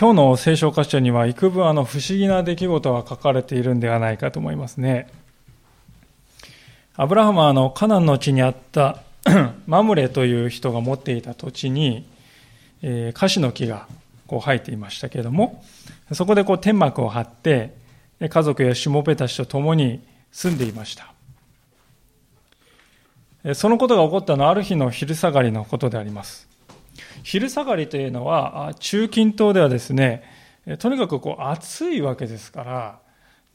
今日の聖書箇所には幾分あの不思議な出来事が書かれているんではないかと思いますね。アブラハムはあのカナンの地にあった マムレという人が持っていた土地に、えー、カシの木がこう生えていましたけれども、そこでこう天幕を張って、家族やしもべたちと共に住んでいました。そのことが起こったのはある日の昼下がりのことであります。昼下がりというのは、中近東ではですね、とにかくこう暑いわけですから、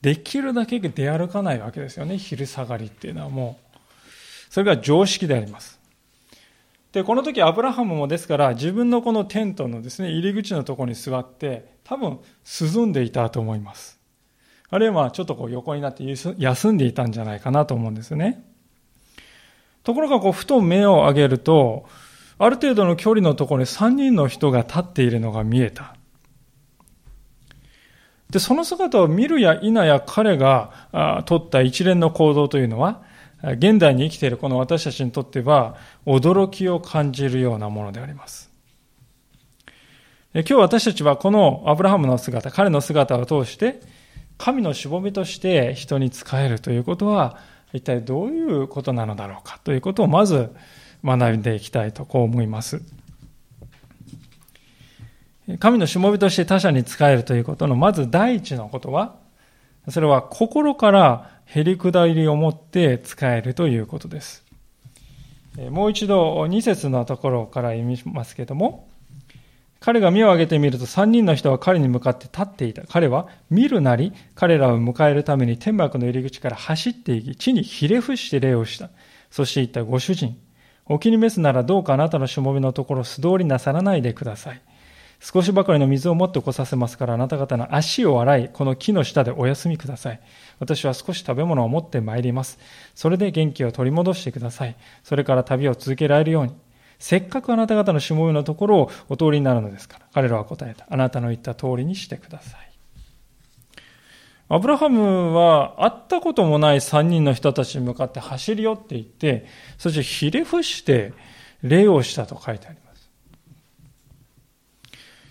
できるだけ出歩かないわけですよね、昼下がりっていうのはもう。それが常識であります。で、この時アブラハムもですから自分のこのテントのですね、入り口のところに座って多分涼んでいたと思います。あるいはちょっとこう横になって休んでいたんじゃないかなと思うんですね。ところがこうふと目を上げると、ある程度の距離のところに3人の人が立っているのが見えた。で、その姿を見るや否や彼が取った一連の行動というのは、現代に生きているこの私たちにとっては驚きを感じるようなものであります。今日私たちはこのアブラハムの姿、彼の姿を通して、神のしぼみとして人に仕えるということは、一体どういうことなのだろうかということをまず学んでいきたいとこう思います。神のしもべとして他者に仕えるということのまず第一のことは、それは心からへりくだりを持って使えるということです。もう一度2節のところから読みますけれども、彼が目を上げてみると3人の人は彼に向かって立っていた。彼は見るなり彼らを迎えるために天幕の入り口から走っていき、地にひれ伏して礼をした。そして言った、ご主人、お気に召すならどうかあなたのしもべのところ素通りなさらないでください。少しばかりの水を持ってこさせますから、あなた方の足を洗い、この木の下でお休みください。私は少し食べ物を持って参ります。それで元気を取り戻してください。それから旅を続けられるように。せっかくあなた方のしもべのところをお通りになるのですから。彼らは答えた。あなたの言った通りにしてください。アブラハムは会ったこともない3人の人たちに向かって走り寄っていって、そしてひれ伏して礼をしたと書いてあります。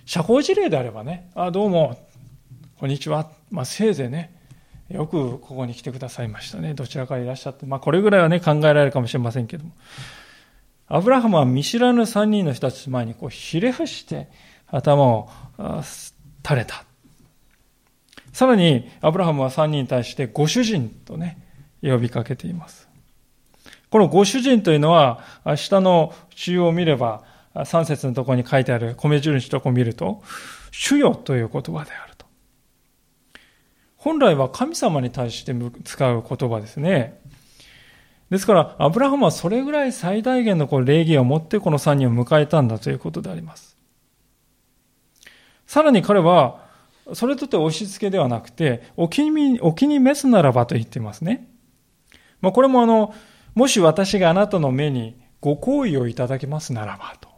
社交辞令であればね、あ、どうも、こんにちは。まあ、せいぜいね、よくここに来てくださいましたね。どちらからいらっしゃって。まあ、これぐらいはね、考えられるかもしれませんけども。アブラハムは見知らぬ3人の人たち前にこうひれ伏して頭を垂れた。さらに、アブラハムは3人に対してご主人とね、呼びかけています。このご主人というのは、下の中央を見れば、3節のところに書いてある米印とこを見ると、主よという言葉であると。本来は神様に対して使う言葉ですね。ですから、アブラハムはそれぐらい最大限のこう礼儀を持ってこの3人を迎えたんだということであります。さらに彼は、それとて押し付けではなくて、お気に、お気に召すならばと言ってますね。まあ、これもあの、もし私があなたの目にご好意をいただけますならばと。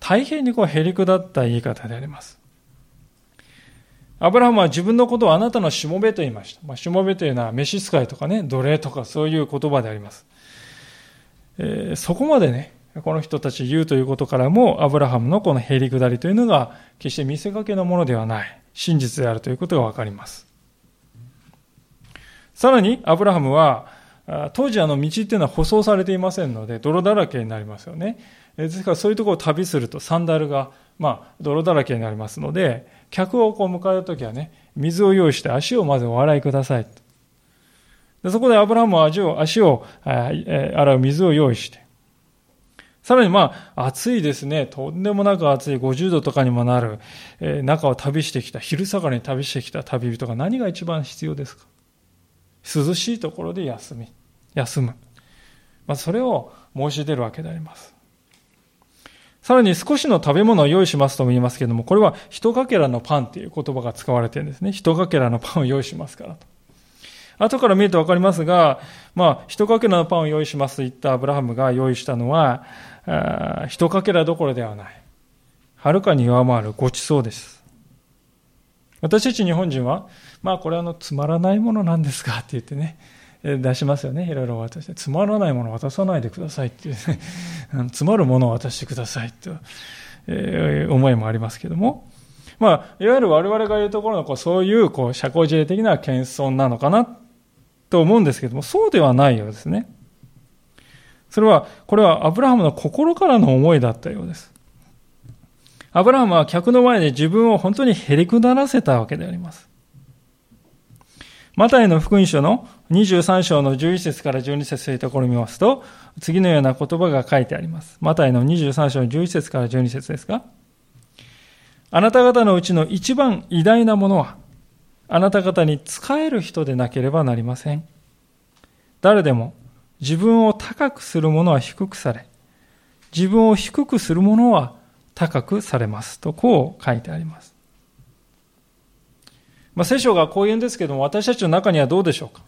大変にこうへりくだった言い方であります。アブラハムは自分のことをあなたのしもべと言いました。まあ、しもべというのは召使いとかね、奴隷とかそういう言葉であります。えー、そこまでね、この人たち言うということからも、アブラハムのこのへりくだりというのが、決して見せかけのものではない、真実であるということがわかります。さらに、アブラハムは、当時あの道っていうのは舗装されていませんので、泥だらけになりますよね。ですからそういうところを旅するとサンダルが、まあ、泥だらけになりますので、客をこう迎えるときはね、水を用意して足をまずお洗いください。でそこでアブラハムは足を足を洗う水を用意して、さらにまあ、暑いですね。とんでもなく暑い50度とかにもなる、えー、中を旅してきた、昼下がりに旅してきた旅人が何が一番必要ですか？涼しいところで休み、休む。まあ、それを申し出るわけであります。さらに少しの食べ物を用意しますとも言いますけれども、これは一かけらのパンっていう言葉が使われてるんですね。一かけらのパンを用意しますからと。後から見るとわかりますが、まあ、一かけらのパンを用意しますと言ったアブラハムが用意したのは、一かけらどころではない。はるかに上回るごちそうです。私たち日本人は、まあこれはあのつまらないものなんですかって言ってね、出しますよね。いろいろ渡して。つまらないものを渡さないでくださいっていうね、つまるものを渡してくださいという思いもありますけども、まあ、いわゆる我々が言うところのこうそういうこう社交辞令的な謙遜なのかなと思うんですけども、そうではないようですね。それは、これはアブラハムの心からの思いだったようです。アブラハムは客の前で自分を本当にへりくだらせたわけであります。マタイの福音書の23章の11節から12節というところを見ますと、次のような言葉が書いてあります。マタイの23章の11節から12節ですが、あなた方のうちの一番偉大なものは、あなた方に仕える人でなければなりません。誰でも自分を高くする者は低くされ、自分を低くする者は高くされます。とこう書いてあります。まあ、聖書がこう言うんですけども、私たちの中にはどうでしょうか？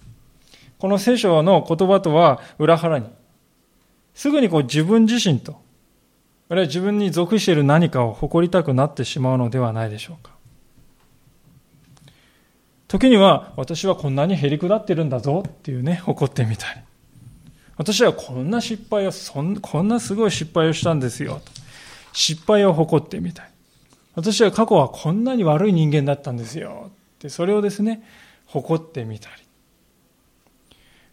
この聖書の言葉とは裏腹に、すぐにこう自分自身と、あるいは自分に属している何かを誇りたくなってしまうのではないでしょうか？時には、私はこんなにへりくだってるんだぞっていうね、誇ってみたり。私はこんな失敗を、そんこんなすごい失敗をしたんですよ。失敗を誇ってみたい。私は過去はこんなに悪い人間だったんですよ。ってそれをですね、誇ってみたり。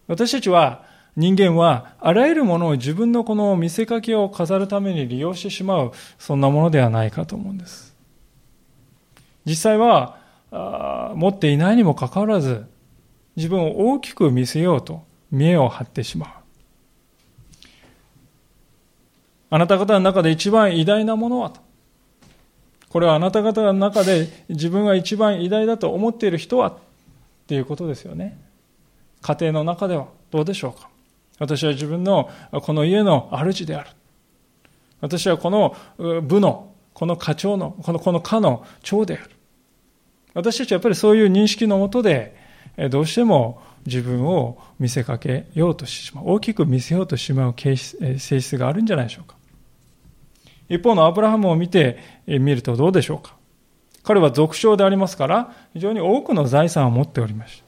私たちは、人間はあらゆるものを自分のこの見せかけを飾るために利用してしまう、そんなものではないかと思うんです。実際は、持っていないにもかかわらず、自分を大きく見せようと見栄を張ってしまう。あなた方の中で一番偉大なものはと。これはあなた方の中で自分が一番偉大だと思っている人はっていうことですよね。家庭の中ではどうでしょうか。私は自分のこの家の主である。私はこの部の、この課長の、このこの課の長である。私たちはやっぱりそういう認識のもとで、どうしても自分を見せかけようとしてしまう。大きく見せようとしてしまう性質があるんじゃないでしょうか。一方のアブラハムを見てみるとどうでしょうか。彼は俗称でありますから、非常に多くの財産を持っておりました。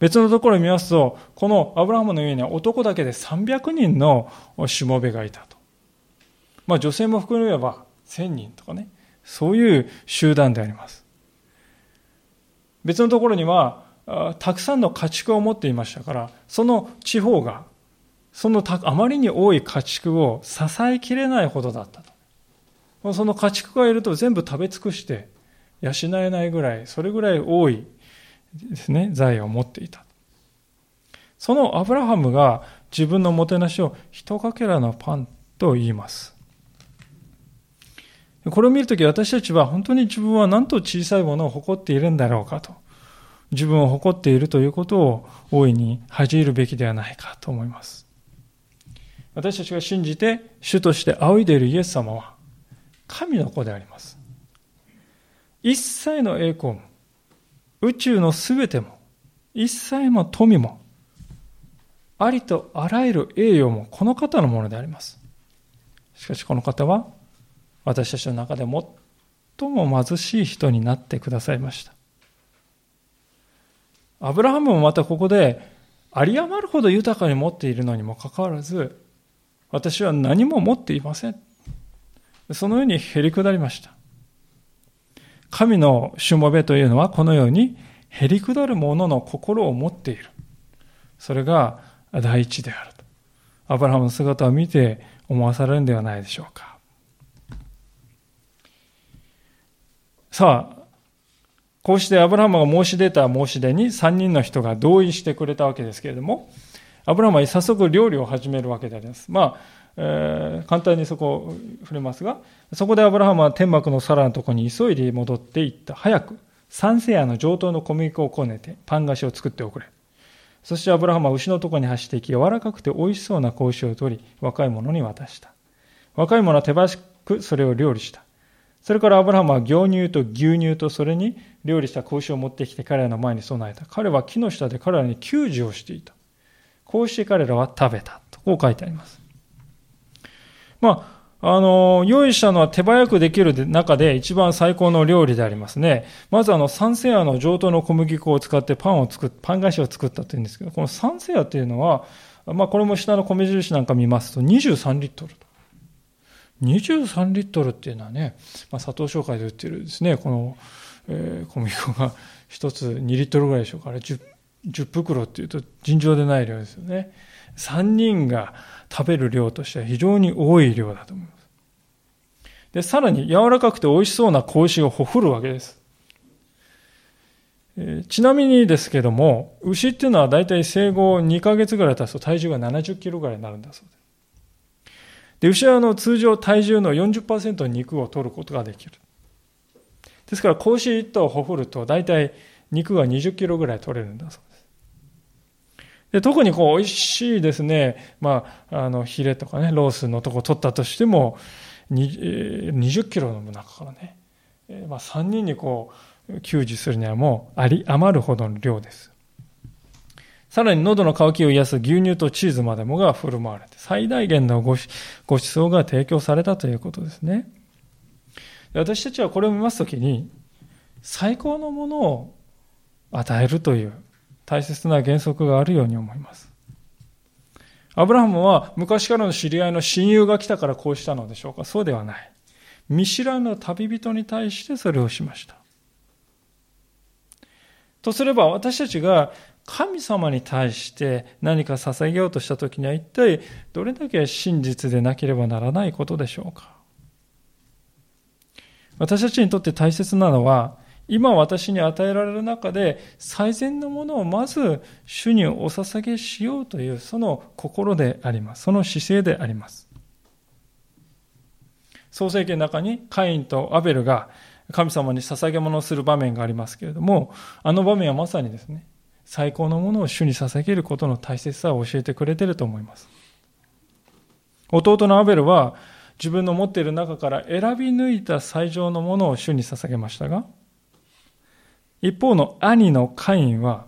別のところを見ますと、このアブラハムの家には男だけで300人のしもべがいたと。まあ女性も含めれば1000人とかね、そういう集団であります。別のところには、たくさんの家畜を持っていましたから、その地方が、そのあまりに多い家畜を支えきれないほどだったと。その家畜がいると全部食べ尽くして養えないぐらい、それぐらい多いですね、財を持っていた。そのアブラハムが自分のもてなしを一かけらのパンと言います。これを見るとき私たちは本当に自分は何と小さいものを誇っているんだろうかと。自分を誇っているということを大いに恥じるべきではないかと思います。私たちが信じて主として仰いでいるイエス様は神の子であります。一切の栄光も宇宙のすべても、一切の富も、ありとあらゆる栄誉もこの方のものであります。しかしこの方は、私たちの中で最も貧しい人になってくださいました。アブラハムもまたここで、有り余るほど豊かに持っているのにもかかわらず、私は何も持っていません。そのようにへり下りました。神のしもべというのはこのようにへりくだる者の心を持っている。それが第一であると。アブラハムの姿を見て思わされるんではないでしょうか。さあ、こうしてアブラハムが申し出た申し出に3人の人が同意してくれたわけですけれども、アブラハムは早速料理を始めるわけであります。まあ、えー、簡単にそこを触れますが、そこでアブラハムは天幕の皿のとこに急いで戻っていった。早く、三世夜の上等の小麦粉をこねて、パン菓子を作っておくれ。そしてアブラハムは牛のとこに走っていき、柔らかくて美味しそうな格子を取り、若い者に渡した。若い者は手早くそれを料理した。それからアブラハムは牛乳と牛乳とそれに料理した子牛を持ってきて彼らの前に備えた。彼は木の下で彼らに給仕をしていた。こうして彼らは食べた。とこう書いてあります。まあ、あの、用意したのは手早くできる中で一番最高の料理でありますね。まずあの、サンセアの上等の小麦粉を使ってパンを作っ、パン菓子を作ったというんですけど、このサンセアっていうのは、まあ、これも下の米印なんか見ますと23リットルと。23リットルっていうのはね、まあ、砂糖紹介で売ってるですね、この、えー、小麦粉が1つ2リットルぐらいでしょうか。あれ 10, 10袋っていうと尋常でない量ですよね。3人が食べる量としては非常に多い量だと思います。で、さらに柔らかくて美味しそうな子牛をほふるわけです。え、ちなみにですけども、牛っていうのは大体生後2ヶ月ぐらい経つと体重が70キロぐらいになるんだそうです。で、牛はの通常体重の40%の肉を取ることができる。ですから、子牛1頭ほふると大体肉が20キロぐらい取れるんだそうです。で特にこう美味しいですね、まあ、あのヒレとかね、ロースのとこ取ったとしても、20キロの中からね、まあ、3人にこう、給仕するにはもうあり余るほどの量です。さらに喉の渇きを癒す牛乳とチーズまでもが振る舞われて、最大限のごちそうが提供されたということですね。私たちはこれを見ますときに、最高のものを与えるという大切な原則があるように思います。アブラハムは昔からの知り合いの親友が来たからこうしたのでしょうかそうではない。見知らぬ旅人に対してそれをしました。とすれば私たちが神様に対して何か捧げようとした時には一体どれだけ真実でなければならないことでしょうか？私たちにとって大切なのは今私に与えられる中で最善のものをまず主にお捧げしようというその心であります。その姿勢であります。創世記の中にカインとアベルが神様に捧げ物をする場面がありますけれども、あの場面はまさにですね、最高のものを主に捧げることの大切さを教えてくれていると思います。弟のアベルは自分の持っている中から選び抜いた最上のものを主に捧げましたが、一方の兄のカインは、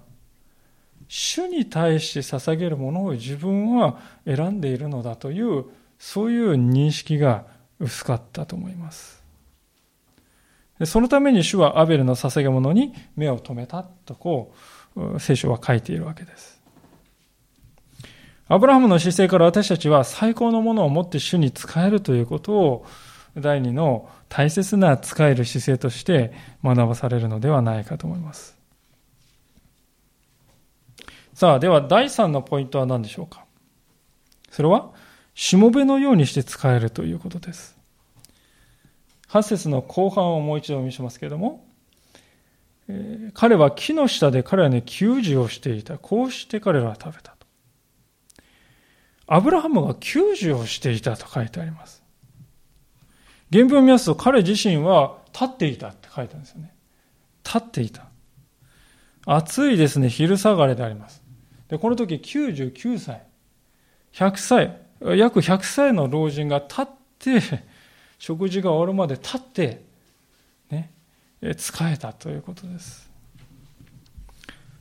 主に対して捧げるものを自分は選んでいるのだという、そういう認識が薄かったと思います。そのために主はアベルの捧げ物に目を留めたとこう、聖書は書いているわけです。アブラハムの姿勢から私たちは最高のものを持って主に仕えるということを第二の大切な使える姿勢として学ばされるのではないかと思います。さあ、では第三のポイントは何でしょうか？それは、しもべのようにして使えるということです。8節の後半をもう一度見しますけれども、彼は木の下で彼はね、給仕をしていた。こうして彼らは食べたと。アブラハムが給仕をしていたと書いてあります。原文を見ますと彼自身は立っていたって書いてあるんですよね。立っていた。暑いですね、昼下がりであります。で、この時99歳、100歳、約100歳の老人が立って、食事が終わるまで立って、ね、使えたということです。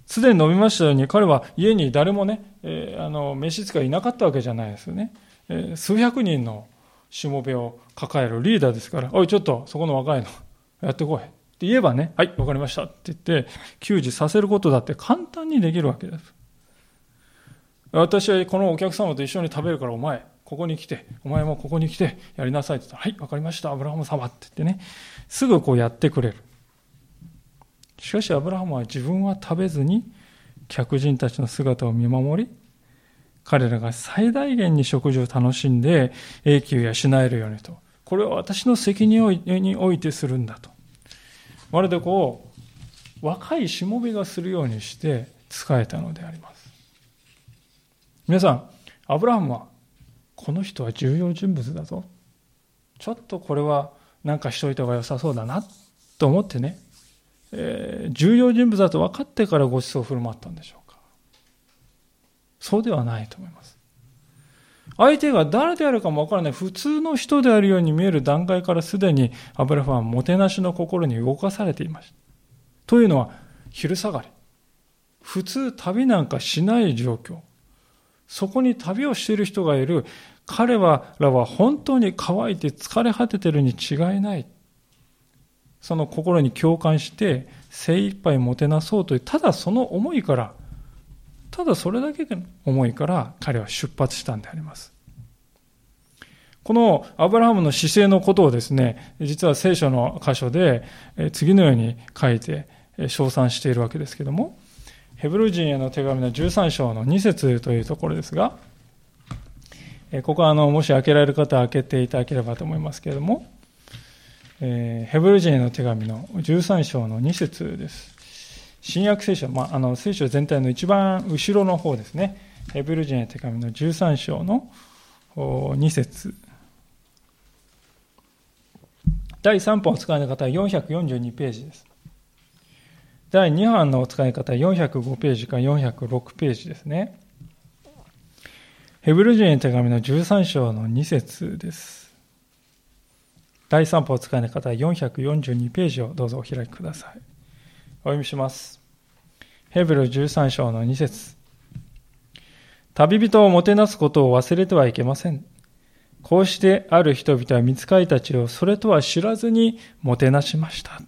すでに述べましたように、彼は家に誰もね、えー、あの、召使いいなかったわけじゃないですよね。えー、数百人のしもべを抱えるリーダーですから、おい、ちょっと、そこの若いの、やってこい。って言えばね、はい、わかりましたって言って、給仕させることだって簡単にできるわけです。私はこのお客様と一緒に食べるから、お前、ここに来て、お前もここに来て、やりなさいって言ったら、はい、わかりました、アブラハム様って言ってね、すぐこうやってくれる。しかし、アブラハムは自分は食べずに、客人たちの姿を見守り、彼らが最大限に食事を楽しんで永久養えるようにと。これは私の責任においてするんだと。まるでこう、若いしもべがするようにして仕えたのであります。皆さん、アブラハムは、この人は重要人物だぞ。ちょっとこれはなんかしといた方が良さそうだなと思ってね、えー、重要人物だと分かってからご馳走を振る舞ったんでしょうか？そうではないと思います。相手が誰であるかもわからない普通の人であるように見える段階からすでにアブラハムはもてなしの心に動かされていました。というのは昼下がり。普通旅なんかしない状況。そこに旅をしている人がいる。彼らは本当に乾いて疲れ果ててるに違いない。その心に共感して精一杯もてなそうという、ただその思いからただそれだけの思いから彼は出発したんであります。このアブラハムの姿勢のことをですね、実は聖書の箇所で次のように書いて称賛しているわけですけれども、ヘブル人への手紙の13章の2節というところですが、ここはあの、もし開けられる方は開けていただければと思いますけれども、えー、ヘブル人への手紙の13章の2節です。新約聖書、まあ、あの聖書全体の一番後ろの方ですね。ヘブル人への手紙の13章の2節第3版を使いの方は442ページです。第2版のお使い方は405ページか406ページですね。ヘブル人への手紙の13章の2節です。第3版を使いの方は442ページをどうぞお開きください。お読みします。ヘブル13章の2節旅人をもてなすことを忘れてはいけません。こうしてある人々は見つかりたちをそれとは知らずにもてなしました。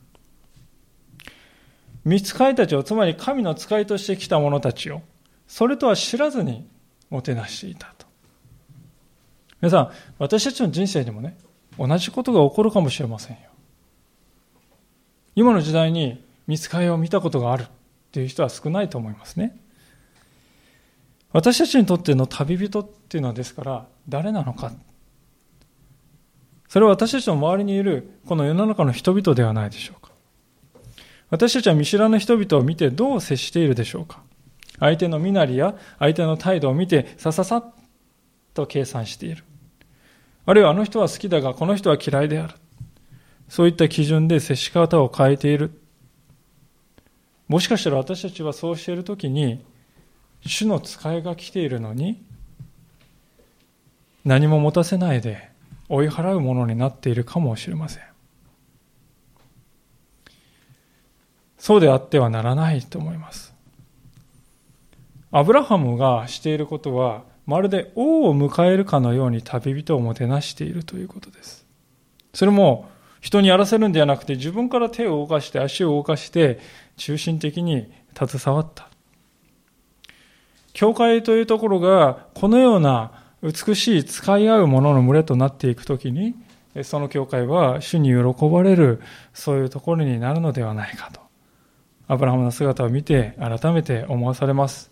見つかりたちを、つまり神の使いとして来た者たちを、それとは知らずにもてなしていたと。皆さん、私たちの人生にもね、同じことが起こるかもしれませんよ。今の時代に見つかりを見たことがあるっていう人は少ないと思いますね。私たちにとっての旅人っていうのはですから誰なのかそれは私たちの周りにいるこの世の中の人々ではないでしょうか私たちは見知らぬ人々を見てどう接しているでしょうか相手の身なりや相手の態度を見てさささっと計算しているあるいはあの人は好きだがこの人は嫌いである。そういった基準で接し方を変えている。もしかしたら私たちはそうしている時に主の使いが来ているのに何も持たせないで追い払うものになっているかもしれません。そうであってはならないと思います。アブラハムがしていることはまるで王を迎えるかのように旅人をもてなしているということですそれも人にやらせるんではなくて自分から手を動かして足を動かして中心的に携わった教会というところがこのような美しい使い合うものの群れとなっていくときに、その教会は主に喜ばれる、そういうところになるのではないかと。アブラハムの姿を見て改めて思わされます。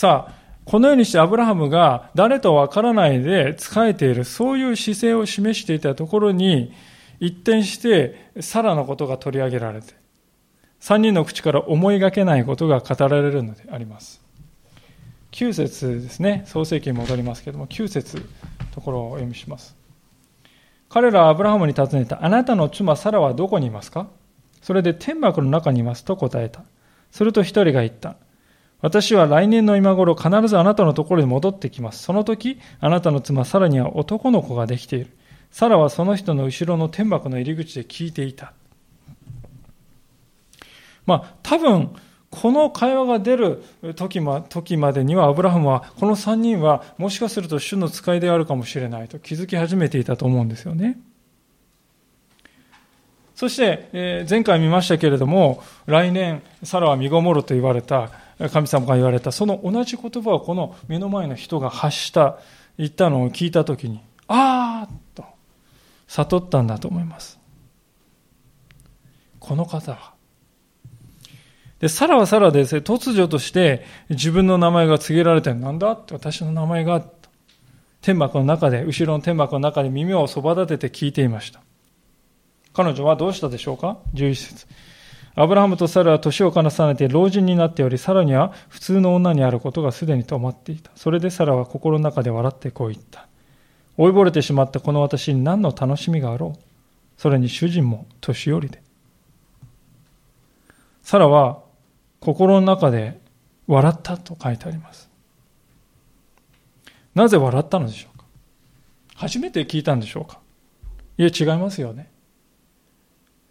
さあ、このようにしてアブラハムが誰とわからないで仕えている、そういう姿勢を示していたところに、一転してサラのことが取り上げられて、三人の口から思いがけないことが語られるのであります。9節ですね、創世記に戻りますけれども、9節ところをお読みします。彼らはアブラハムに尋ねた、あなたの妻サラはどこにいますか？それで天幕の中にいますと答えた。すると一人が言った。私は来年の今頃必ずあなたのところに戻ってきます。その時、あなたの妻サラには男の子ができている。サラはその人の後ろの天幕の入り口で聞いていた。まあ、多分、この会話が出る時ま時までにはアブラハムはこの3人はもしかすると主の使いであるかもしれないと気づき始めていたと思うんですよね。そして、え前回見ましたけれども来年サラは身ごもると言われた神様が言われたその同じ言葉をこの目の前の人が発した言ったのを聞いた時にああと悟ったんだと思います。この方は。で、サラはサラです。ね、突如として自分の名前が告げられて、なんだって私の名前が、天幕の中で、後ろの天幕の中で耳をそば立てて聞いていました。彼女はどうしたでしょうか ?11 節。アブラハムとサラは年を重ねて老人になっており、サラには普通の女にあることがすでに止まっていた。それでサラは心の中で笑ってこう言った。追いぼれてしまったこの私に何の楽しみがあろうそれに主人も年寄りで。サラは心の中で笑ったと書いてあります。なぜ笑ったのでしょうか初めて聞いたんでしょうかいえ、違いますよね。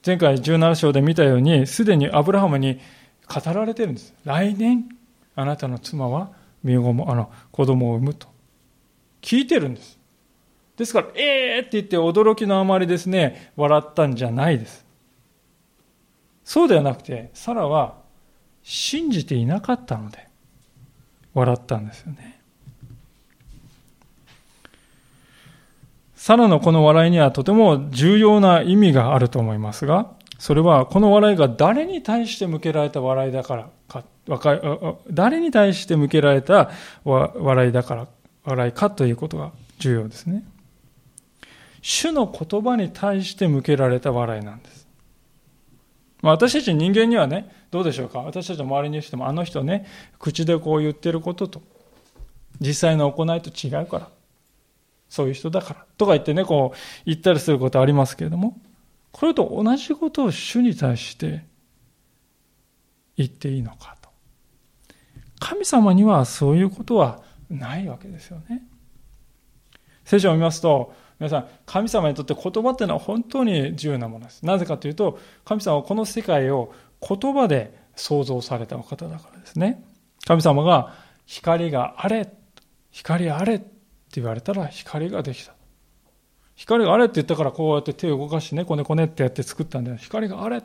前回17章で見たように、すでにアブラハムに語られてるんです。来年、あなたの妻は身ごも、あの、子供を産むと。聞いてるんです。ですから、ええー、って言って驚きのあまりですね、笑ったんじゃないです。そうではなくて、サラは信じていなかったので笑ったんですよねサラのこの笑いにはとても重要な意味があると思いますが、それはこの笑いが誰に対して向けられた笑いだからか、誰に対して向けられた笑いだから、笑いかということが重要ですね。主の言葉に対して向けられた笑いなんです。まあ、私たち人間にはね、どうでしょうか？私たちの周りにしても、あの人ね、口でこう言ってることと、実際の行いと違うから、そういう人だから、とか言ってね、こう言ったりすることありますけれども、これと同じことを主に対して言っていいのかと。神様にはそういうことはないわけですよね。聖書を見ますと、皆さん、神様にとって言葉っていうのは本当に重要なものです。なぜかというと、神様はこの世界を言葉で創造されたお方だからですね。神様が光があれ、光あれ言われたら光ができた。光があれって言ったからこうやって手を動かしてね、こねこねってやって作ったんだよ。光があれっ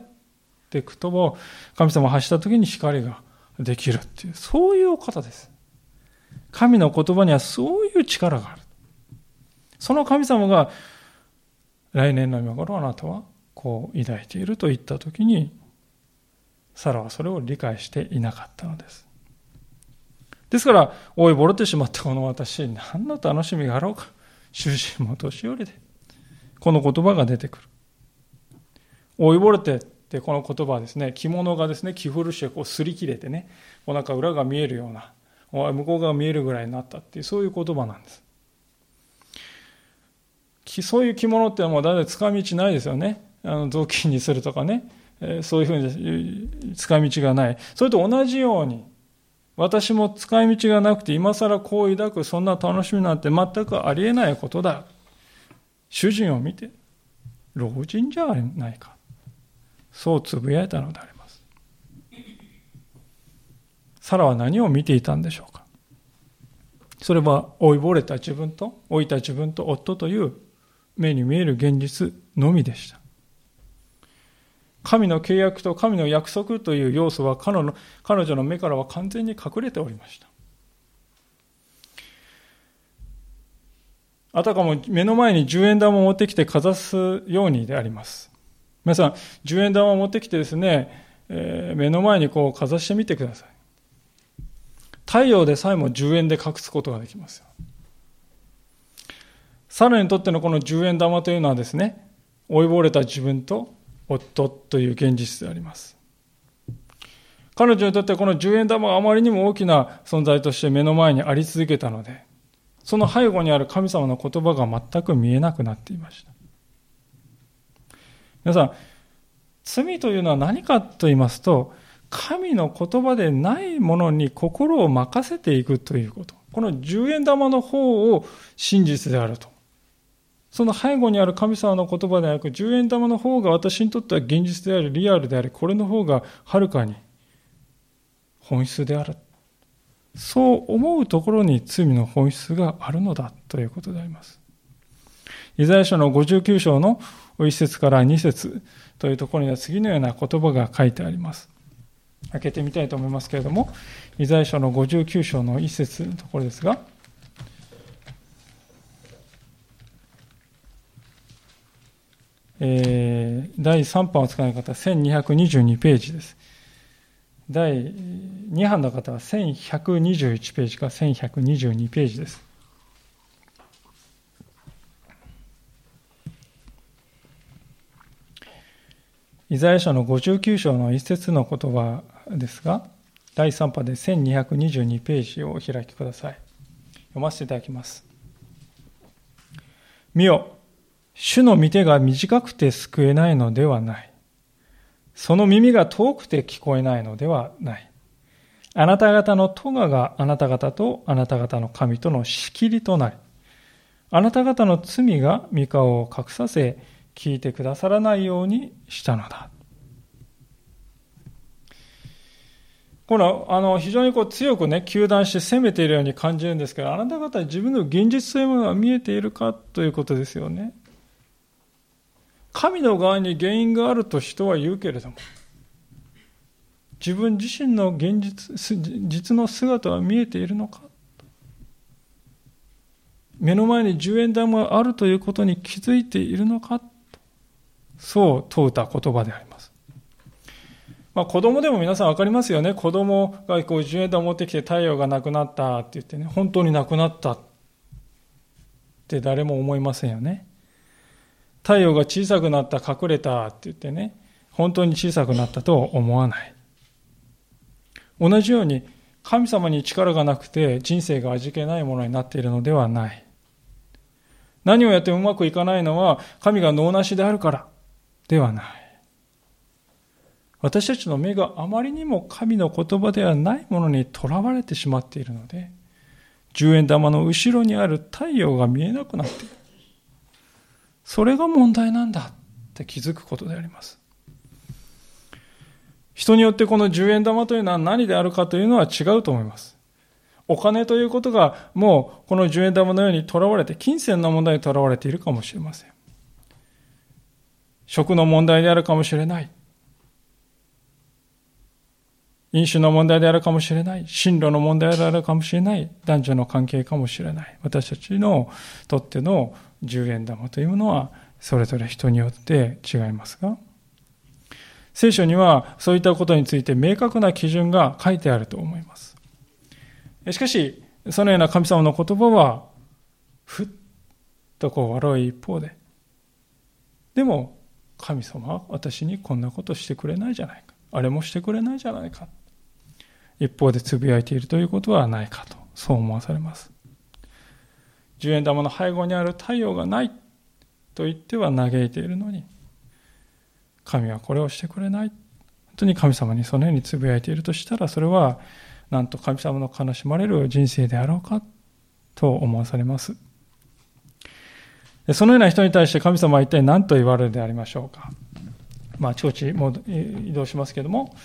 て言葉を神様が発した時に光ができるっていう、そういうお方です。神の言葉にはそういう力がある。その神様が来年の今頃あなたはこう抱いていると言った時にサラはそれを理解していなかったのです。ですから、老いぼれてしまったこの私、何の楽しみがあろうか。主人も年寄りで。この言葉が出てくる。老いぼれてってこの言葉はですね、着物がですね、着古してこう擦り切れてね、お腹裏が見えるような、向こうが見えるぐらいになったっていう、そういう言葉なんです。そういう着物ってもう大体使い道ないですよね。あの雑巾にするとかね。そういうふうに使い道がない。それと同じように、私も使い道がなくて今更こう抱くそんな楽しみなんて全くありえないことだ。主人を見て、老人じゃないか。そうつぶやいたのであります。サラは何を見ていたんでしょうかそれは老いぼれた自分と老いた自分と夫という目に見える現実のみでした。神の契約と神の約束という要素は彼女彼女の目からは完全に隠れておりました。あたかも目の前に10円玉を持ってきてかざすようにであります。皆さん、10円玉を持ってきてですね、えー、目の前にこうかざしてみてください。太陽でさえも10円で隠すことができますよ。サラにとってのこの10円玉というのはですね、老いぼれた自分と夫という現実であります。彼女にとってこの10円玉があまりにも大きな存在として目の前にあり続けたので、その背後にある神様の言葉が全く見えなくなっていました。皆さん、罪というのは何かと言いますと、神の言葉でないものに心を任せていくということ。この10円玉の方を真実であると。その背後にある神様の言葉ではなく、10円玉の方が私にとっては現実である、リアルである、これの方がはるかに本質である。そう思うところに罪の本質があるのだということであります。イザヤ書の59章の1節から2節というところには次のような言葉が書いてあります。開けてみたいと思いますけれども、イザヤ書の59章の1節のところですが、えー、第3版を使う方、1222ページです。第2版の方は1121ページか1122ページです。イザヤ書の59章の一節の言葉ですが、第3波で1222ページをお開きください。読ませていただきます。見よ、主の御手が短くて救えないのではない。その耳が遠くて聞こえないのではない。あなた方の咎があなた方とあなた方の神との仕切りとなり、あなた方の罪が御顔を隠させ、聞いてくださらないようにしたのだ。この、あの、非常にこう強くね、糾弾して攻めているように感じるんですけど、あなた方自分の現実というものが見えているかということですよね。神の側に原因があると人は言うけれども、自分自身の現実、実の姿は見えているのか目の前に10円玉があるということに気づいているのかそう問うた言葉であります。まあ子供でも皆さんわかりますよね。子供がこう10円玉持ってきて太陽がなくなったって言ってね、本当になくなったって誰も思いませんよね。太陽が小さくなった、隠れたって言ってね、本当に小さくなったと思わない。同じように神様に力がなくて人生が味気ないものになっているのではない。何をやってもうまくいかないのは神が脳なしであるからではない。私たちの目があまりにも神の言葉ではないものにとらわれてしまっているので、10円玉の後ろにある太陽が見えなくなっている。それが問題なんだって気づくことであります。人によってこの10円玉というのは何であるかというのは違うと思います。お金ということがもうこの10円玉のようにとらわれて、金銭の問題にとらわれているかもしれません。食の問題であるかもしれない。飲酒の問題であるかもしれない。進路の問題であるかもしれない。男女の関係かもしれない。私たちのとっての10円玉というものはそれぞれ人によって違いますが、聖書にはそういったことについて明確な基準が書いてあると思います。しかし、そのような神様の言葉は、ふっとこう笑う一方で、でも、神様は私にこんなことしてくれないじゃないか。あれもしてくれないじゃないか。一方でつぶやいているということはないかと、そう思わされます。十円玉の背後にある太陽がないと言っては嘆いているのに、神はこれをしてくれない。本当に神様にそのようにつぶやいているとしたら、それは、なんと神様の悲しまれる人生であろうかと思わされます。そのような人に対して神様は一体何と言われるでありましょうか。まあ、ちちも移動しますけれども、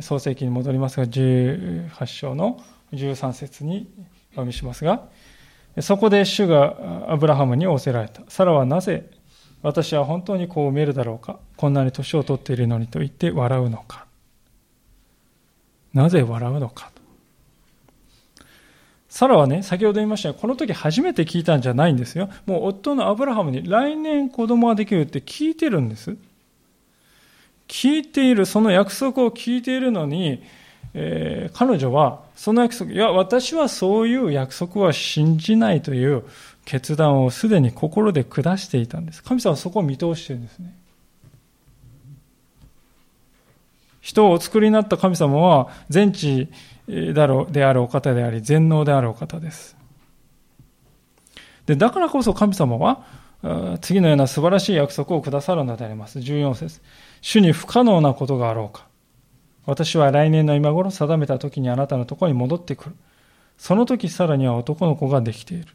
創世記に戻りますが、18章の13節にお読みしますが、そこで主がアブラハムに仰せられた。サラはなぜ私は本当にこう見えるだろうかこんなに年を取っているのにと言って笑うのかなぜ笑うのかサラはね、先ほど言いましたが、この時初めて聞いたんじゃないんですよ。もう夫のアブラハムに来年子供ができるって聞いてるんです。聞いている、その約束を聞いているのに、えー、彼女はその約束、いや、私はそういう約束は信じないという決断をすでに心で下していたんです。神様はそこを見通してるんですね。人をお作りになった神様は全知だろであるお方であり、全能であるお方です。で、だからこそ神様は、次のような素晴らしい約束をくださるのであります。14節主に不可能なことがあろうか。私は来年の今頃定めた時にあなたのところに戻ってくる。その時さらには男の子ができている。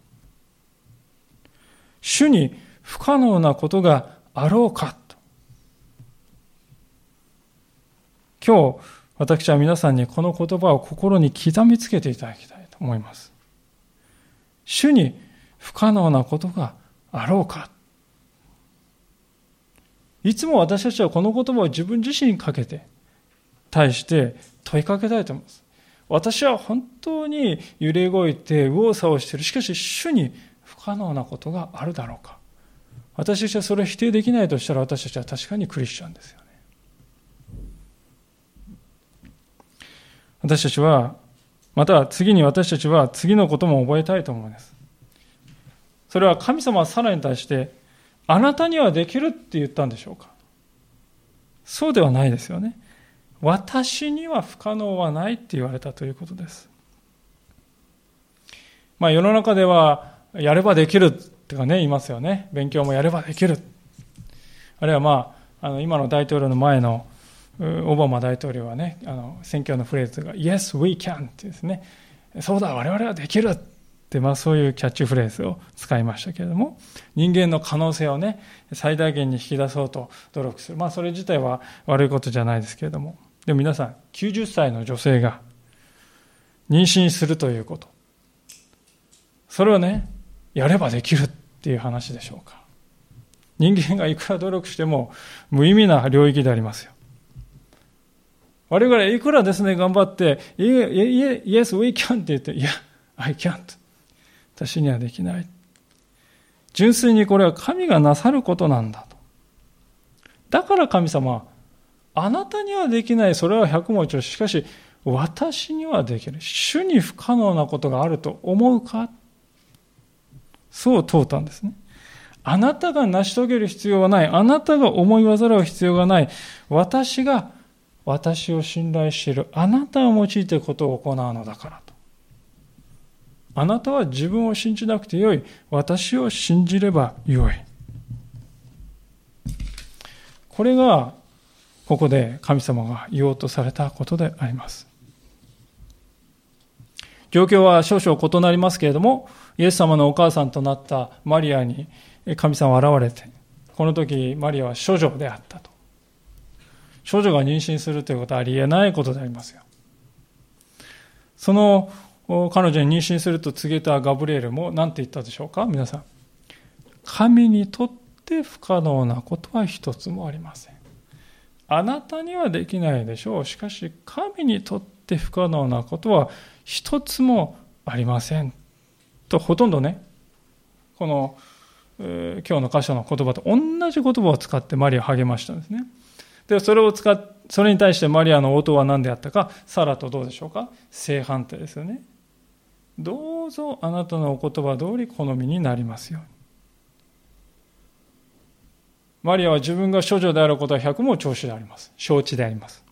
主に不可能なことがあろうかと。今日、私は皆さんにこの言葉を心に刻みつけていただきたいと思います。主に不可能なことがあろうか。いつも私たちはこの言葉を自分自身にかけて、対して問いかけたいと思います。私は本当に揺れ動いて右往左往している。しかし、主に不可能なことがあるだろうか。私たちはそれを否定できないとしたら私たちは確かにクリスチャンですよね。私たちはまた次に私たちは次のことも覚えたいと思うんです。それは神様はサラに対してあなたにはできるって言ったんでしょうか。そうではないですよね。私には不可能はないって言われたということですまあ世の中ではやればできるとかね、言いますよね。勉強もやればできる。あるいはまあ、あの今の大統領の前のオバマ大統領はね、あの選挙のフレーズが Yes, we can ってですね、そうだ、我々はできるって、まあそういうキャッチフレーズを使いましたけれども、人間の可能性をね、最大限に引き出そうと努力する。まあそれ自体は悪いことじゃないですけれども、でも皆さん、90歳の女性が妊娠するということ。それはね、やればできるっていう話でしょうか。人間がいくら努力しても無意味な領域でありますよ。我々いくらですね、頑張って、Yes, we can って言って、いや、I can't. 私にはできない。純粋にこれは神がなさることなんだと。だから神様は、あなたにはできない、それは百文字しかし、私にはできる。主に不可能なことがあると思うか？そう問うたんですね。あなたが成し遂げる必要はない。あなたが思い煩う必要がない。私が私を信頼している。あなたを用いてことを行うのだからと。あなたは自分を信じなくてよい。私を信じればよい。これが、ここで神様が言おうとされたことであります。状況は少々異なりますけれども、イエス様のお母さんとなったマリアに神様は現れて、この時マリアは処女であったと。処女が妊娠するということはありえないことでありますよ。その彼女に妊娠すると告げたガブリエルも何て言ったでしょうか皆さん。神にとって不可能なことは一つもありません。あなたにはできないでしょう。しかし神にとって不可能なことは一つもありません。とほとんどね、この今日の箇所の言葉と同じ言葉を使ってマリアを励ましたんですね。で、それを使っ、それに対してマリアの応答は何であったか、サラとどうでしょうか正反対ですよね。どうぞあなたのお言葉通り好みになりますように。マリアは自分が処女であることは百も調子であります。承知であります。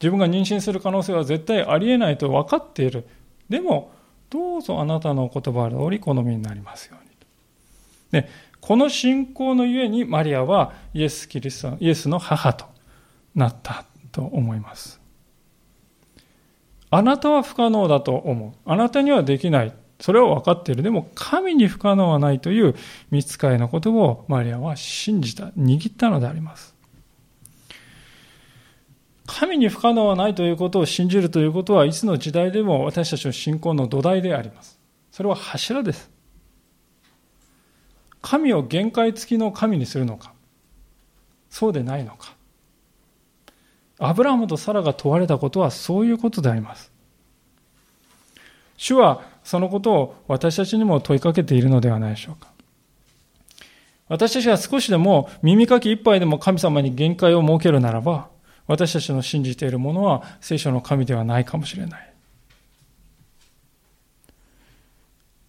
自分が妊娠する可能性は絶対ありえないと分かっている。でも、どうぞあなたの言葉通り好みになりますように。でこの信仰のゆえにマリアはイエス・キリスト、イエスの母となったと思います。あなたは不可能だと思う。あなたにはできない。それは分かっている。でも神に不可能はないという見つかりのことをマリアは信じた、握ったのであります。神に不可能はないということを信じるということはいつの時代でも私たちの信仰の土台であります。それは柱です。神を限界付きの神にするのかそうでないのかアブラハムとサラが問われたことはそういうことであります主はそのことを私たちにも問いかけているのではないでしょうか私たちが少しでも耳かき一杯でも神様に限界を設けるならば私たちの信じているものは聖書の神ではないかもしれない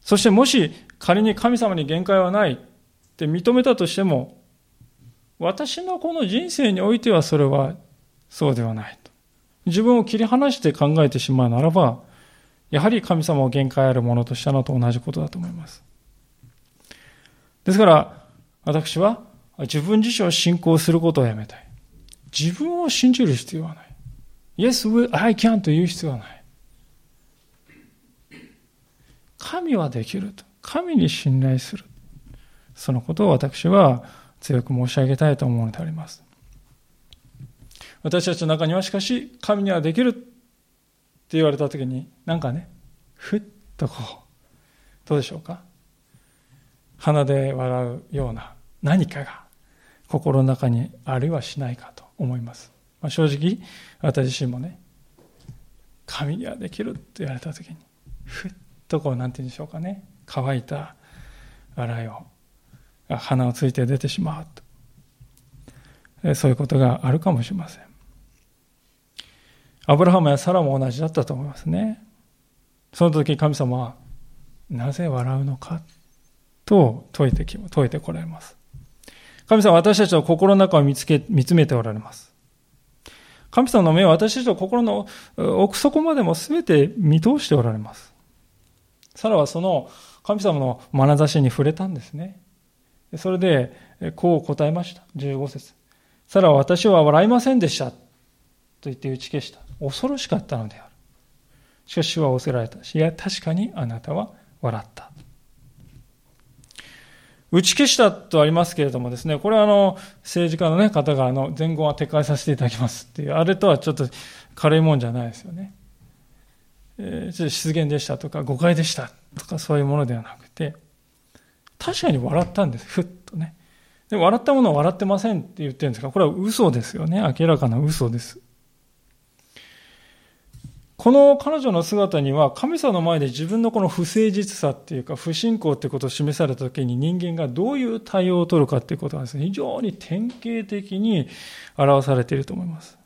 そしてもし仮に神様に限界はないって認めたとしても、私のこの人生においてはそれはそうではないと。自分を切り離して考えてしまうならば、やはり神様を限界あるものとしたのと同じことだと思います。ですから、私は自分自身を信仰することをやめたい。自分を信じる必要はない。Yes, I can と言う必要はない。神はできると。神に信頼する。そのことを私は強く申し上げたいと思うのであります。私たちの中にはしかし、神にはできる言われたときに、なんかね、ふっとこう、どうでしょうか？鼻で笑うような何かが心の中にあるいはしないかと思います。まあ、正直、私自身もね、神にはできるって言われたときに、ふっとこう、なんて言うんでしょうかね、乾いた笑いを、鼻をついて出てしまうと。そういうことがあるかもしれません。アブラハムやサラも同じだったと思いますね。その時神様は、なぜ笑うのかと問いてき、問いてこられます。神様は私たちの心の中を見つけ、見つめておられます。神様の目は私たちの心の奥底までも全て見通しておられます。サラはその神様の眼差しに触れたんですね。それで、こう答えました。15節サラは私は笑いませんでした。と言って打ち消した。恐ろしかったのである。しかし主は仰せられたし。いや、確かにあなたは笑った。打ち消したとありますけれどもですね、これはあの、政治家の、ね、方があの、前言は撤回させていただきますっていう、あれとはちょっと軽いもんじゃないですよね。えー、ちょっと失言でしたとか、誤解でしたとかそういうものではなくて、確かに笑ったんです。ふっとね。で、笑ったものは笑ってませんって言ってるんですが、これは嘘ですよね。明らかな嘘です。この彼女の姿には神様の前で自分のこの不誠実さっていうか不信仰っていうことを示された時に人間がどういう対応を取るかっていうことが、非常に典型的に表されていると思います。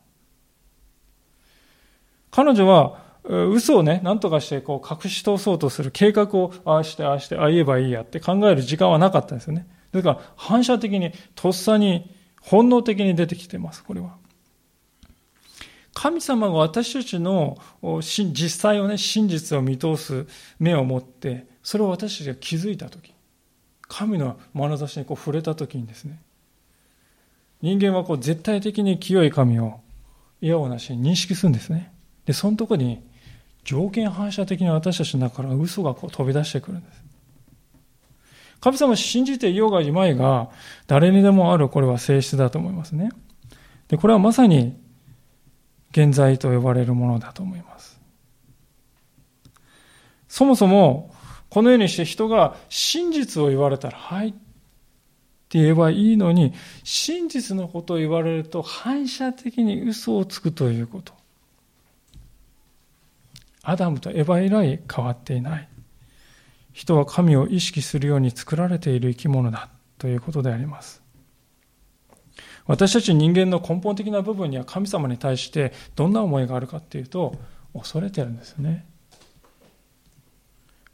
彼女は嘘をね、何とかしてこう隠し通そうとする計画をああしてああしてああ言えばいいやって考える時間はなかったんですよね。だから反射的にとっさに本能的に出てきています、これは。神様が私たちの実際をね、真実を見通す目を持って、それを私たちが気づいたとき、神の眼差しにこう触れたときにですね、人間はこう絶対的に清い神を嫌をなしに認識するんですね。で、そのとこに条件反射的に私たちの中から嘘がこう飛び出してくるんです。神様を信じていようがいまいが、誰にでもあるこれは性質だと思いますね。で、これはまさに現在と呼ばれるものだと思います。そもそも、このようにして人が真実を言われたら、はいって言えばいいのに、真実のことを言われると反射的に嘘をつくということ。アダムとエヴァ以来変わっていない。人は神を意識するように作られている生き物だということであります。私たち人間の根本的な部分には神様に対してどんな思いがあるかっていうと恐れてるんですね。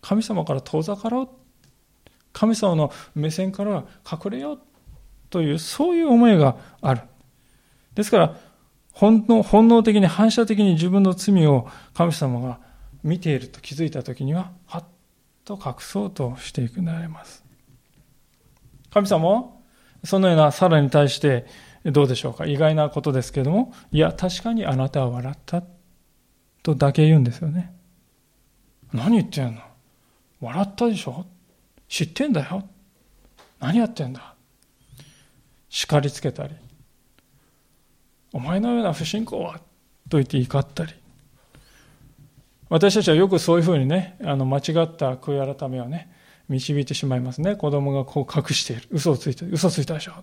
神様から遠ざかろう。神様の目線から隠れようというそういう思いがある。ですから本能本能的に反射的に自分の罪を神様が見ていると気づいた時にははっと隠そうとしていくなります。神様はそのようなサラに対してどうでしょうか？意外なことですけども、いや、確かにあなたは笑ったとだけ言うんですよね。何言ってんの？笑ったでしょ？知ってんだよ何やってんだ？叱りつけたり、お前のような不信仰は？と言って怒ったり、私たちはよくそういうふうにね、あの間違った悔い改めをね、導いてしまいますね。子供がこう隠している。嘘をついて。嘘ついたでしょ？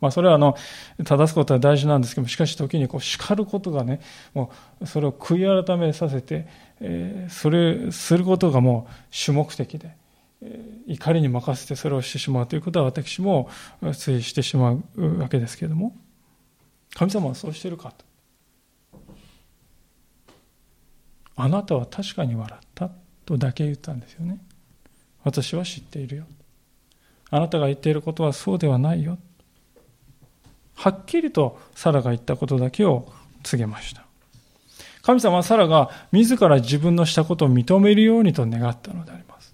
まあそれはあの、正すことは大事なんですけども、しかし時にこう叱ることがね、もうそれを悔い改めさせて、えー、それすることがもう主目的で、えー、怒りに任せてそれをしてしまうということは私もついしてしまうわけですけれども、神様はそうしているかと。あなたは確かに笑ったとだけ言ったんですよね。私は知っているよ。あなたが言っていることはそうではないよ。はっきりとサラが言ったことだけを告げました。神様はサラが自ら自分のしたことを認めるようにと願ったのであります。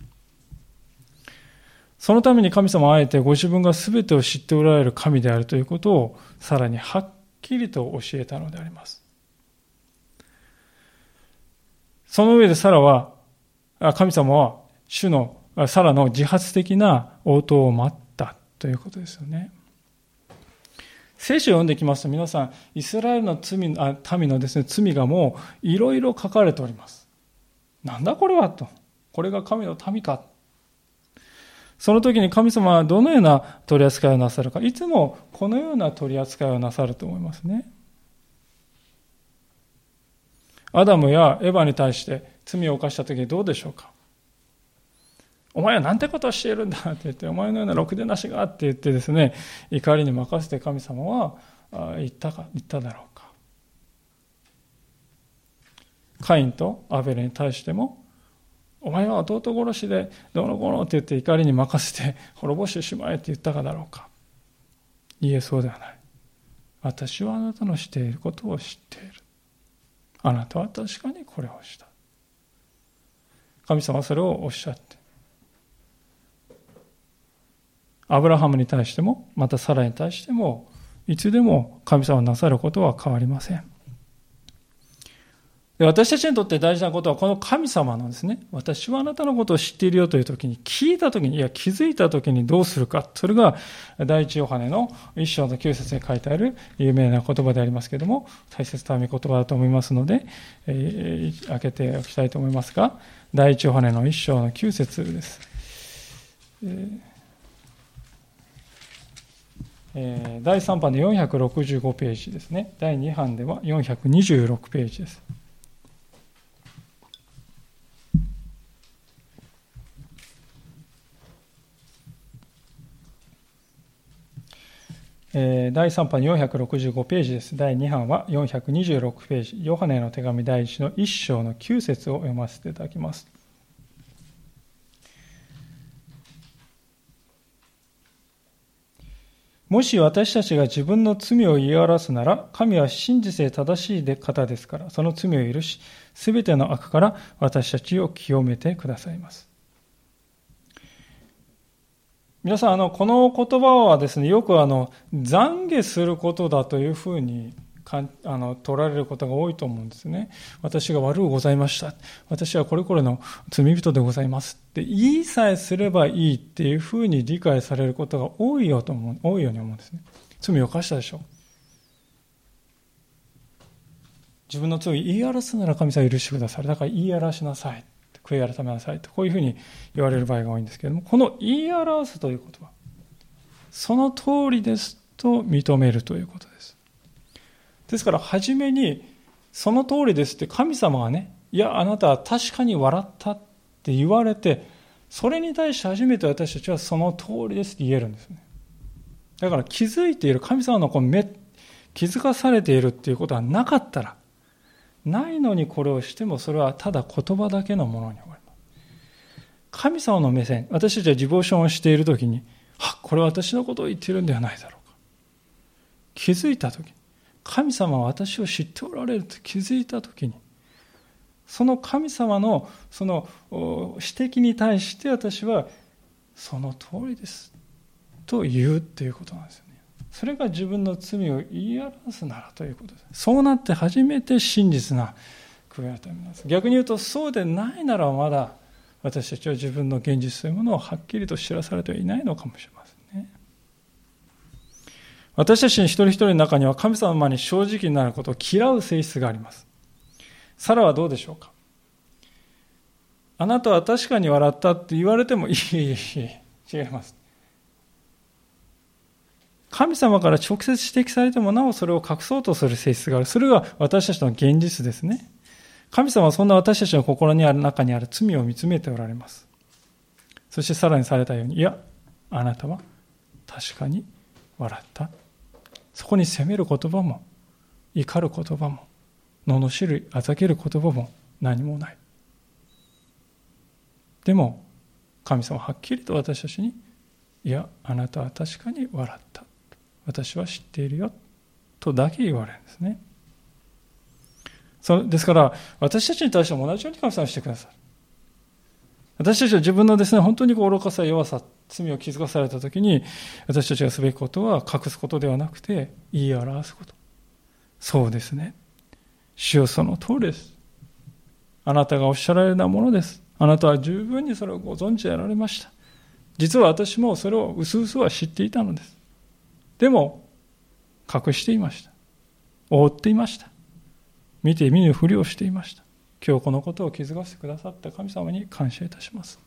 そのために神様はあえてご自分が全てを知っておられる神であるということをさらにはっきりと教えたのであります。その上でサラは、神様は主のサラの自発的な応答を待ったということですよね。聖書を読んできますと皆さん、イスラエルの罪あ民のですね、罪がもういろいろ書かれております。なんだこれはと。これが神の民か。その時に神様はどのような取り扱いをなさるか。いつもこのような取り扱いをなさると思いますね。アダムやエヴァに対して罪を犯した時にどうでしょうかお前はなんてことをしているんだって言って、お前のようなろくでなしがって言ってですね、怒りに任せて神様は言ったか、言っただろうか。カインとアベルに対しても、お前は弟殺しでどうのこうのって言って怒りに任せて滅ぼしてしまえって言ったかだろうか。いえ、そうではない。私はあなたのしていることを知っている。あなたは確かにこれをした。神様はそれをおっしゃって、アブラハムに対しても、またサラに対しても、いつでも神様をなさることは変わりません。で私たちにとって大事なことは、この神様のですね、私はあなたのことを知っているよという時に、聞いた時に、いや、気づいた時にどうするか。それが、第一ヨハネの一章の九節に書いてある有名な言葉でありますけれども、大切な見言葉だと思いますので、えー、開けておきたいと思いますが、第一ヨハネの一章の九節です。えーえー、第3版で465ページですね第2版では426ページですえー、第3版465ページです。第2版は426ページ。ヨハネの手紙第1の1章の9節を読ませていただきます。もし私たちが自分の罪を言い表すなら、神は真実で正しい方ですから、その罪を許し、すべての悪から私たちを清めてくださいます。皆さん、あの、この言葉はですね、よくあの、懺悔することだというふうにかあの取られることが多いと思うんですね。私が悪うございました。私はこれこれの罪人でございますって言いさえすればいいっていうふうに理解されることが多いよと思う多いように思うんですね。罪を犯したでしょう。自分の罪言い表すなら神様許してください。だから言い表しなさい。悔い改めなさいと、こういうふうに言われる場合が多いんですけれども、この言い表すということは、その通りですと認めるということです。ですから、初めに、その通りですって神様がね、いや、あなたは確かに笑ったって言われて、それに対して初めて私たちはその通りですって言えるんですね。だから気づいている、神様のこの目、気づかされているっていうことはなかったら、ないのにこれをしてもそれはただ言葉だけのものに終わります。神様の目線、私たちはディボーションをしているときに、あ、これは私のことを言っているんではないだろうか。気づいたとき、神様は私を知っておられると気づいたときに、その神様のその指摘に対して私はその通りですと言うということなんですよね。それが自分の罪を言い表すならということです。そうなって初めて真実な悔い改めます。逆に言うと、そうでないならまだ私たちは自分の現実というものをはっきりと知らされてはいないのかもしれません。私たち一人一人の中には神様に正直になることを嫌う性質があります。サラはどうでしょうか？あなたは確かに笑ったって言われてもいい、いい、いい、違います。神様から直接指摘されてもなおそれを隠そうとする性質がある。それが私たちの現実ですね。神様はそんな私たちの心にある中にある罪を見つめておられます。そしてさらにされたように、いや、あなたは確かに笑った。そこに責める言葉も、怒る言葉も、罵る、あざける言葉も何もない。でも、神様はっきりと私たちに、いや、あなたは確かに笑った。私は知っているよとだけ言われるんですね。そですから、私たちに対しても同じように神様してくださる。私たちは自分のですね、本当に愚かさ、弱さ、罪を気づかされたときに、私たちがすべきことは隠すことではなくて、言い表すこと。そうですね。主よその通りです。あなたがおっしゃられるようなものです。あなたは十分にそれをご存知でられました。実は私もそれを薄々は知っていたのです。でも、隠していました。覆っていました。見て見ぬふりをしていました。今日このことを気づかせてくださった神様に感謝いたします。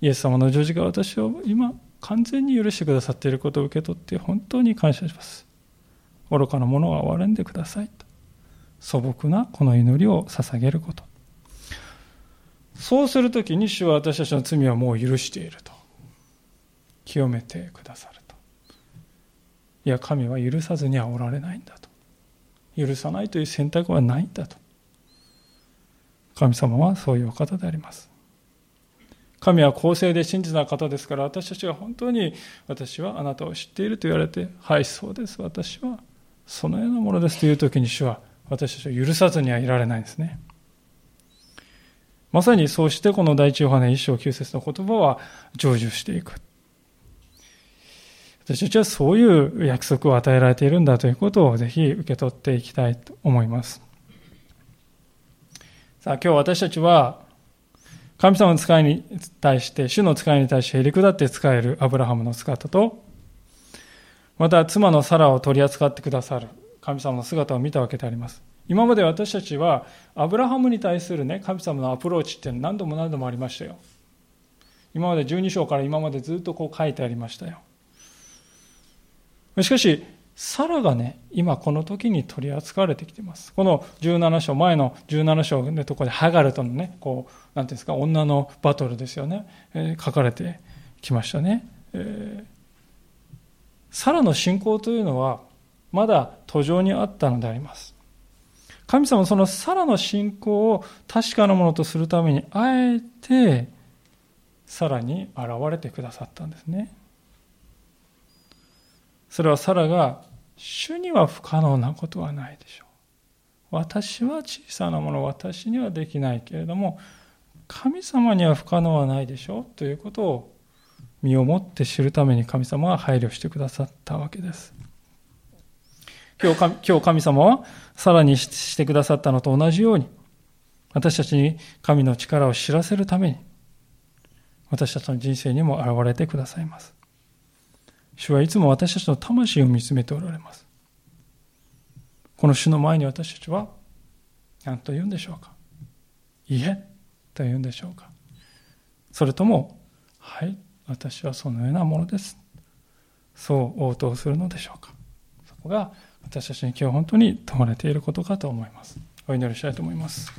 イエス様の十字架私を今完全に許してくださっていることを受け取って本当に感謝します。愚かなものは憐れんでくださいと。素朴なこの祈りを捧げること。そうするときに主は私たちの罪はもう許していると。清めてくださると。いや、神は許さずにはおられないんだと。許さないという選択はないんだと。神様はそういうお方であります。神は公正で真実な方ですから、私たちは本当に、私はあなたを知っていると言われて、はい、そうです、私はそのようなものですという時に主は、私たちを許さずにはいられないんですね。まさにそうしてこの第一ヨハネ一章九節の言葉は成就していく。私たちはそういう約束を与えられているんだということをぜひ受け取っていきたいと思います。さあ今日私たちは神様の使いに対して、主の使いに対してへり下って使えるアブラハムの姿と、また妻のサラを取り扱ってくださる神様の姿を見たわけであります。今まで私たちはアブラハムに対するね、神様のアプローチっていうの何度も何度もありましたよ。今まで12章から今までずっとこう書いてありましたよ。しかし、サラがね、今この時に取り扱われてきています。この17章、前の17章のところでハガルとのね、こう、なんていうんですか、女のバトルですよね、えー、書かれてきましたね。えー、サラの信仰というのは、まだ途上にあったのであります。神様はそのサラの信仰を確かなものとするために、あえて、サラに現れてくださったんですね。それはサラが、主には不可能なことはないでしょう。私は小さなもの、私にはできないけれども、神様には不可能はないでしょうということを身をもって知るために神様は配慮してくださったわけです。今日今日神様はさらにしてくださったのと同じように、私たちに神の力を知らせるために、私たちの人生にも現れてくださいます。主はいつも私たちの魂を見つめておられます。この主の前に私たちは何と言うんでしょうかいえと言うんでしょうかそれとも、はい、私はそのようなものです。そう応答するのでしょうかそこが私たちに今日本当に問われていることかと思います。お祈りしたいと思います。